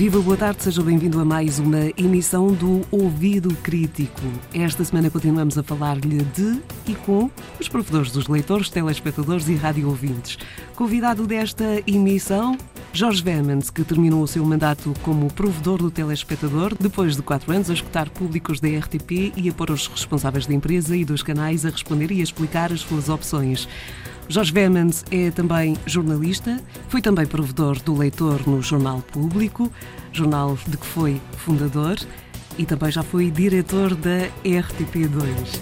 Viva, boa tarde, seja bem-vindo a mais uma emissão do Ouvido Crítico. Esta semana continuamos a falar-lhe de e com os provedores dos leitores, telespectadores e rádio ouvintes. Convidado desta emissão, Jorge Vermans, que terminou o seu mandato como provedor do telespectador, depois de quatro anos a escutar públicos da RTP e a pôr os responsáveis da empresa e dos canais a responder e a explicar as suas opções. Jorge Vermans é também jornalista, foi também provedor do leitor no Jornal Público, jornal de que foi fundador, e também já foi diretor da RTP2.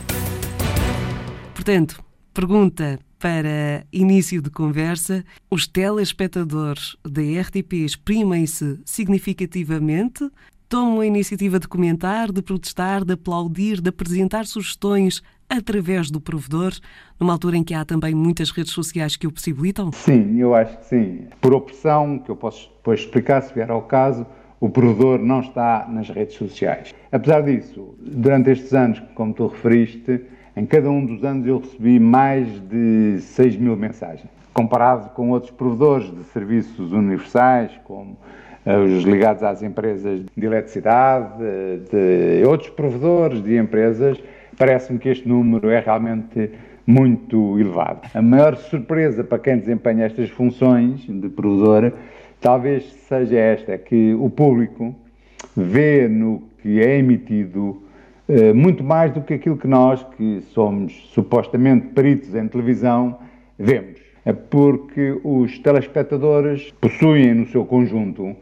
Portanto, pergunta para início de conversa: os telespectadores da RTP exprimem-se significativamente? Tomam a iniciativa de comentar, de protestar, de aplaudir, de apresentar sugestões através do provedor, numa altura em que há também muitas redes sociais que o possibilitam? Sim, eu acho que sim. Por opção, que eu posso depois explicar se vier ao caso, o provedor não está nas redes sociais. Apesar disso, durante estes anos, como tu referiste, em cada um dos anos eu recebi mais de 6 mil mensagens. Comparado com outros provedores de serviços universais, como eh, os ligados às empresas de eletricidade, de outros provedores de empresas, parece-me que este número é realmente muito elevado. A maior surpresa para quem desempenha estas funções de provedor talvez seja esta, é que o público vê no que é emitido eh, muito mais do que aquilo que nós, que somos supostamente peritos em televisão, vemos. É porque os telespectadores possuem no seu conjunto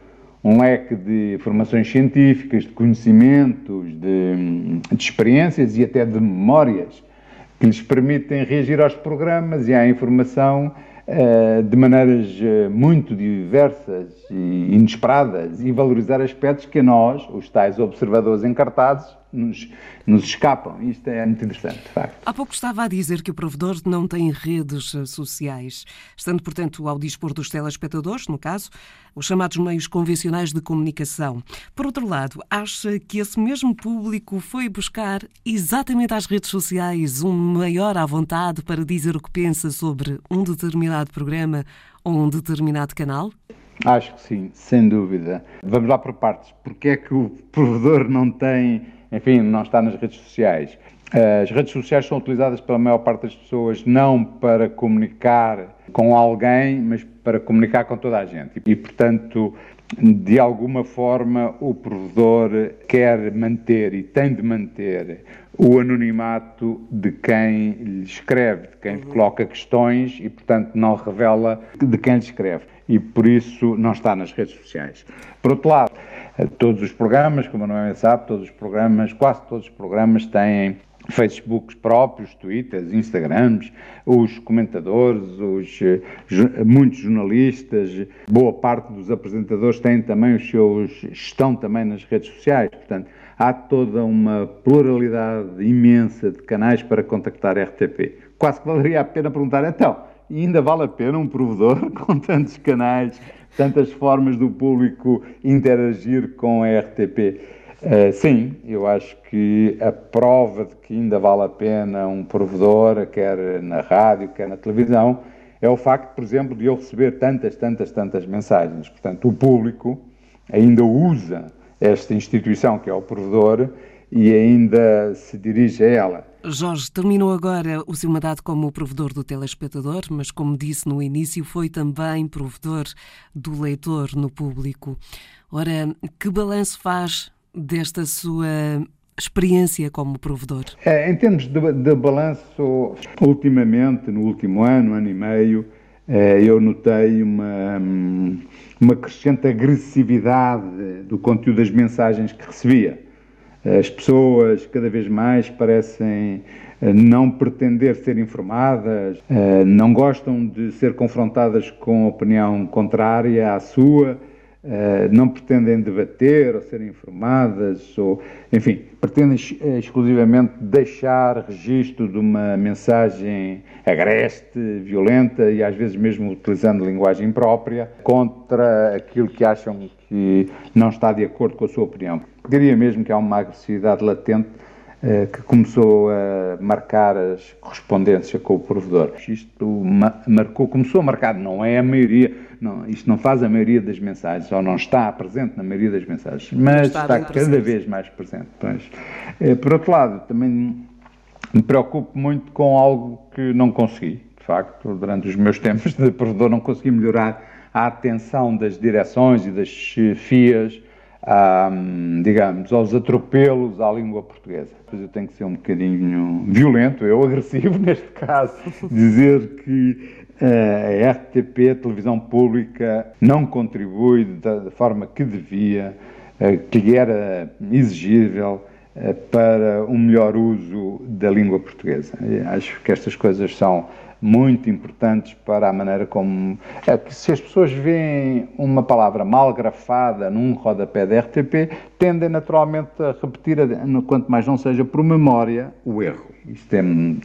um leque de informações científicas, de conhecimentos, de, de, experiências e até de memórias que lhes permitem reagir aos programas e à informação de maneiras uh, muito diversas e inesperadas e valorizar aspectos que a nós, os tais observadores encartados, nos, nos escapam. Isto é muito interessante, de facto. Há pouco estava a dizer que o provedor não tem redes eh, sociais, estando, portanto, ao dispor dos telespectadores, no caso, os chamados meios convencionais de comunicação. Por outro lado, acha que esse mesmo público foi buscar exatamente às redes sociais um maior à vontade para dizer o que pensa sobre um determinado programa ou um determinado canal? Acho que sim, sem dúvida. Vamos lá por partes. Porque é que o provedor não tem enfim, não está nas redes sociais. As redes sociais são utilizadas pela maior parte das pessoas não para comunicar com alguém, mas para comunicar com toda a gente. E, portanto, de alguma forma, o provedor quer manter e tem de manter o anonimato de quem lhe escreve, de quem uhum. coloca questões e, portanto, não revela de quem lhe escreve. E por isso não está nas redes sociais. Por outro lado, Todos os programas, como a Noé sabe, todos os programas, quase todos os programas têm Facebooks próprios, Twitters, Instagrams, os comentadores, os, eh, muitos jornalistas, boa parte dos apresentadores têm também os seus, estão também nas redes sociais, portanto, há toda uma pluralidade imensa de canais para contactar RTP. Quase que valeria a pena perguntar, então, ainda vale a pena um provedor com tantos canais tantas formas do público interagir com a RTP. Uh, eh, sim, eu acho que a prova de que ainda vale a pena um provedor, quer na rádio, quer na televisão, é o facto, por exemplo, de eu receber tantas, tantas, tantas mensagens. Portanto, o público ainda usa esta instituição que é o provedor e ainda se dirige a ela. Jorge, terminou agora o seu mandato como provedor do telespectador, mas, como disse no início, foi também provedor do leitor no público. Ora, que balanço faz desta sua experiência como provedor? É, em termos de, de balanço, ultimamente, no último ano, ano e meio, eu notei uma, uma crescente agressividade do conteúdo das mensagens que recebia. As pessoas cada vez mais parecem eh, não pretender ser informadas, eh, não gostam de ser confrontadas com opinião contrária à sua, eh, não pretendem debater ou ser informadas, ou, enfim, pretendem exclusivamente deixar registro de uma mensagem agreste, violenta e às vezes mesmo utilizando linguagem própria contra aquilo que acham que não está de acordo com a sua opinião. Diria mesmo que há uma agressividade latente eh, que começou a marcar as correspondências com o provedor. Isto marcou, começou a marcar, não é a maioria, não, isto não faz a maioria das mensagens, ou não está presente na maioria das mensagens, mas está, está cada vez mais presente. Pois. Eh, por outro lado, também me preocupo muito com algo que não consegui. De facto, durante os meus tempos de provedor, não consegui melhorar a atenção das direções e das chefias digamos, aos atropelos à língua portuguesa. Pois eu tenho que ser um bocadinho violento, eu agressivo neste caso, dizer que eh, a RTP, a televisão pública, não contribui da forma que devia, eh, que lhe era exigível para um melhor uso da língua portuguesa. Acho que estas coisas são muito importantes para a maneira como. É que se as pessoas veem uma palavra mal grafada num rodapé da RTP, tendem naturalmente a repetir, quanto mais não seja por memória, o erro. Isto é,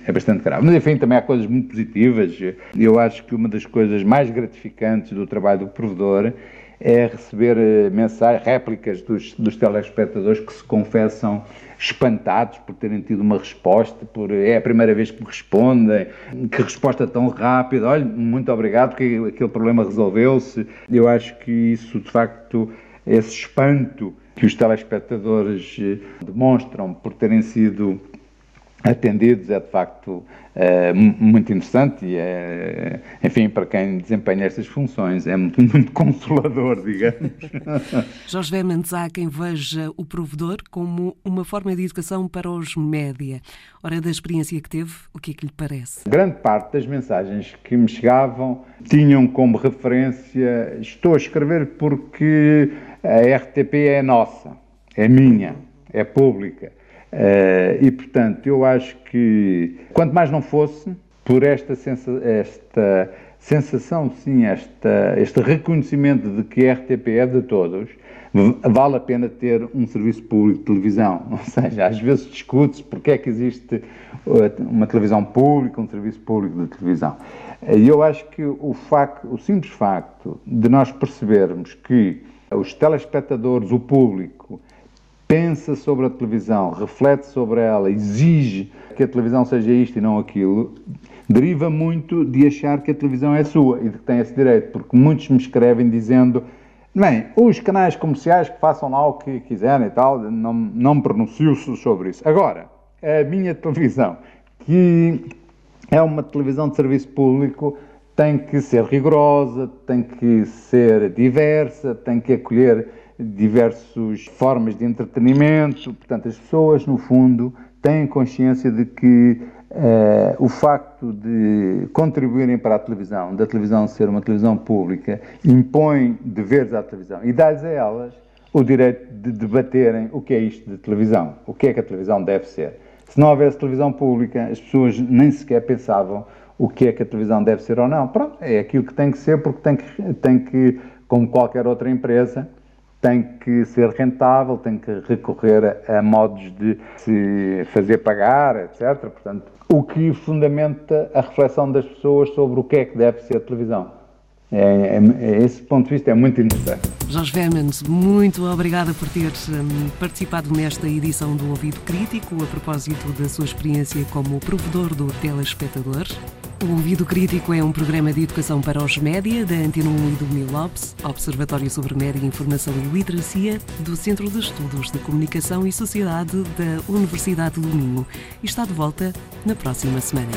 é bastante grave. Mas, enfim, também há coisas muito positivas. Eu acho que uma das coisas mais gratificantes do trabalho do provedor é receber eh, mensagens, réplicas dos, dos telespectadores que se confessam espantados por terem tido uma resposta, por é a primeira vez que me respondem, que resposta tão rápida, olha, muito obrigado, porque aquele problema resolveu-se. Eu acho que isso, de facto, esse espanto que os telespectadores eh, demonstram por terem sido atendidos é de facto é, muito interessante e é, enfim, para quem desempenha estas funções é muito, muito consolador, digamos. Jorge Vermantes, há quem veja o provedor como uma forma de educação para os média. Ora, da experiência que teve, o que é que lhe parece? Grande parte das mensagens que me chegavam tinham como referência estou a escrever porque a RTP é nossa, é minha, é pública Uh, e, portanto, eu acho que, quanto mais não fosse, por esta, sensa esta sensação, sim, esta, este reconhecimento de que a RTP é de todos, vale a pena ter um serviço público de televisão. Ou seja, às vezes discute-se porque é que existe eh, uma televisão pública, um serviço público de televisão. E eu acho que o, facto, o simples facto de nós percebermos que os telespectadores, o público, pensa sobre a televisão, reflete sobre ela, exige que a televisão seja isto e não aquilo, deriva muito de achar que a televisão é sua e de que tem esse direito, porque muitos me escrevem dizendo Bem, os canais comerciais que façam lá o que quiserem e tal, não, não me pronuncio sobre isso. Agora, a minha televisão, que é uma televisão de serviço público, tem que ser rigorosa, tem que ser diversa, tem que acolher diversas formas de entretenimento. Portanto, as pessoas, no fundo, têm consciência de que uh, o facto de contribuírem para a televisão, da televisão ser uma televisão pública, impõe deveres à televisão e dá-lhes a elas o direito de debaterem o que é isto de televisão, o que é que a televisão deve ser. Se não houvesse televisão pública, as pessoas nem sequer pensavam o que é que a televisão deve ser ou não. Pronto, é aquilo que tem que ser, porque tem que, tem que como qualquer outra empresa, tem que ser rentável, tem que recorrer a, modos de se fazer pagar, etc. Portanto, o que fundamenta a reflexão das pessoas sobre o que é que deve ser a televisão. É, é, é esse ponto de vista é muito interessante. Jorge Vermans, muito obrigada por ter um, participado nesta edição do Ouvido Crítico, a propósito da sua experiência como provedor do telespectador. O Ouvido Crítico é um programa de educação para os média da Antena 1 e do Milopes, Observatório sobre Média, Informação e Literacia, do Centro de Estudos de Comunicação e Sociedade da Universidade do Minho. E está de volta na próxima semana.